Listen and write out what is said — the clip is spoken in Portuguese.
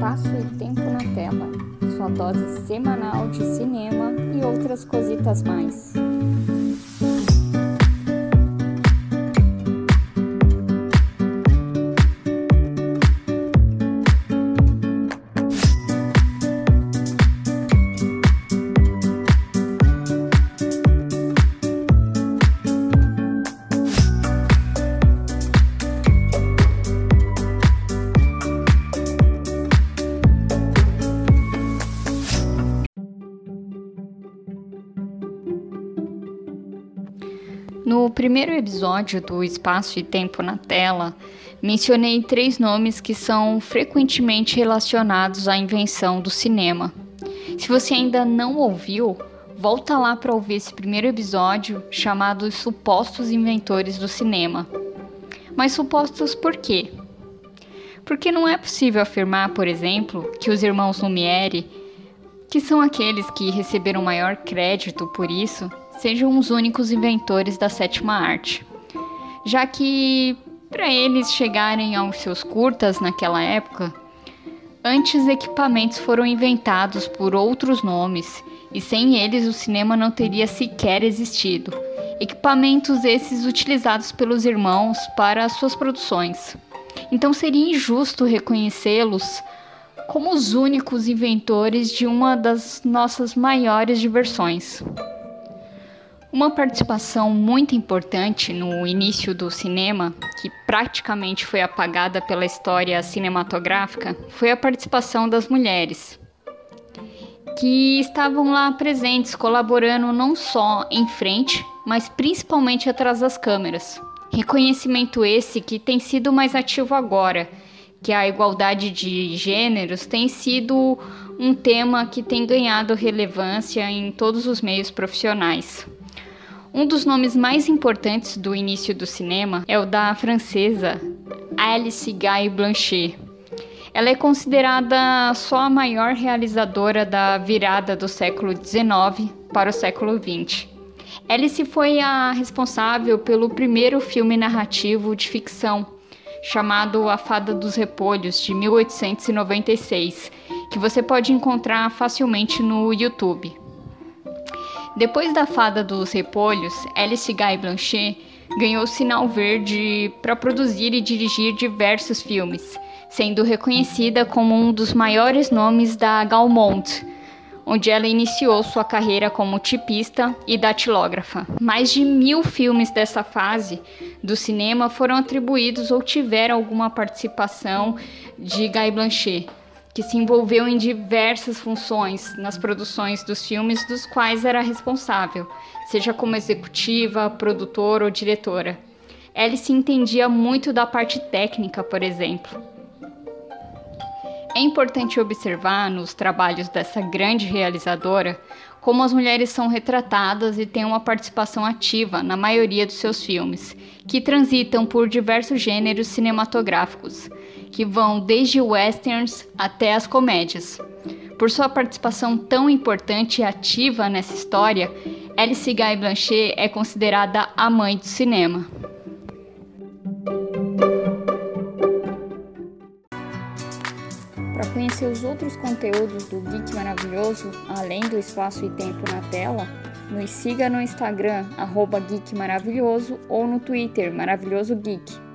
Espaço e Tempo na Tela, sua dose semanal de cinema e outras cositas mais. No primeiro episódio do Espaço e Tempo na Tela, mencionei três nomes que são frequentemente relacionados à invenção do cinema. Se você ainda não ouviu, volta lá para ouvir esse primeiro episódio chamado Os Supostos Inventores do Cinema. Mas supostos por quê? Porque não é possível afirmar, por exemplo, que os irmãos Lumière, que são aqueles que receberam maior crédito por isso, sejam os únicos inventores da sétima arte, já que para eles chegarem aos seus curtas naquela época, antes equipamentos foram inventados por outros nomes e sem eles o cinema não teria sequer existido. Equipamentos esses utilizados pelos irmãos para suas produções. Então seria injusto reconhecê-los como os únicos inventores de uma das nossas maiores diversões. Uma participação muito importante no início do cinema, que praticamente foi apagada pela história cinematográfica, foi a participação das mulheres, que estavam lá presentes, colaborando não só em frente, mas principalmente atrás das câmeras. Reconhecimento esse que tem sido mais ativo agora, que a igualdade de gêneros tem sido um tema que tem ganhado relevância em todos os meios profissionais. Um dos nomes mais importantes do início do cinema é o da francesa Alice Guy Blanchet. Ela é considerada só a maior realizadora da virada do século XIX para o século XX. Alice foi a responsável pelo primeiro filme narrativo de ficção, chamado A Fada dos Repolhos, de 1896, que você pode encontrar facilmente no YouTube. Depois da Fada dos Repolhos, Alice Guy Blanchet ganhou sinal verde para produzir e dirigir diversos filmes, sendo reconhecida como um dos maiores nomes da Gaumont, onde ela iniciou sua carreira como tipista e datilógrafa. Mais de mil filmes dessa fase do cinema foram atribuídos ou tiveram alguma participação de Guy Blanchet que se envolveu em diversas funções nas produções dos filmes dos quais era responsável, seja como executiva, produtora ou diretora. Se entendia muito da parte técnica, por exemplo. É importante observar nos trabalhos dessa grande realizadora como as mulheres são retratadas e têm uma participação ativa na maioria dos seus filmes, que transitam por diversos gêneros cinematográficos, que vão desde westerns até as comédias. Por sua participação tão importante e ativa nessa história, Alice Guy Blanchet é considerada a mãe do cinema. Conhecer os outros conteúdos do Geek Maravilhoso, além do espaço e tempo na tela, nos siga no Instagram, arroba Geek Maravilhoso, ou no Twitter, Maravilhoso Geek.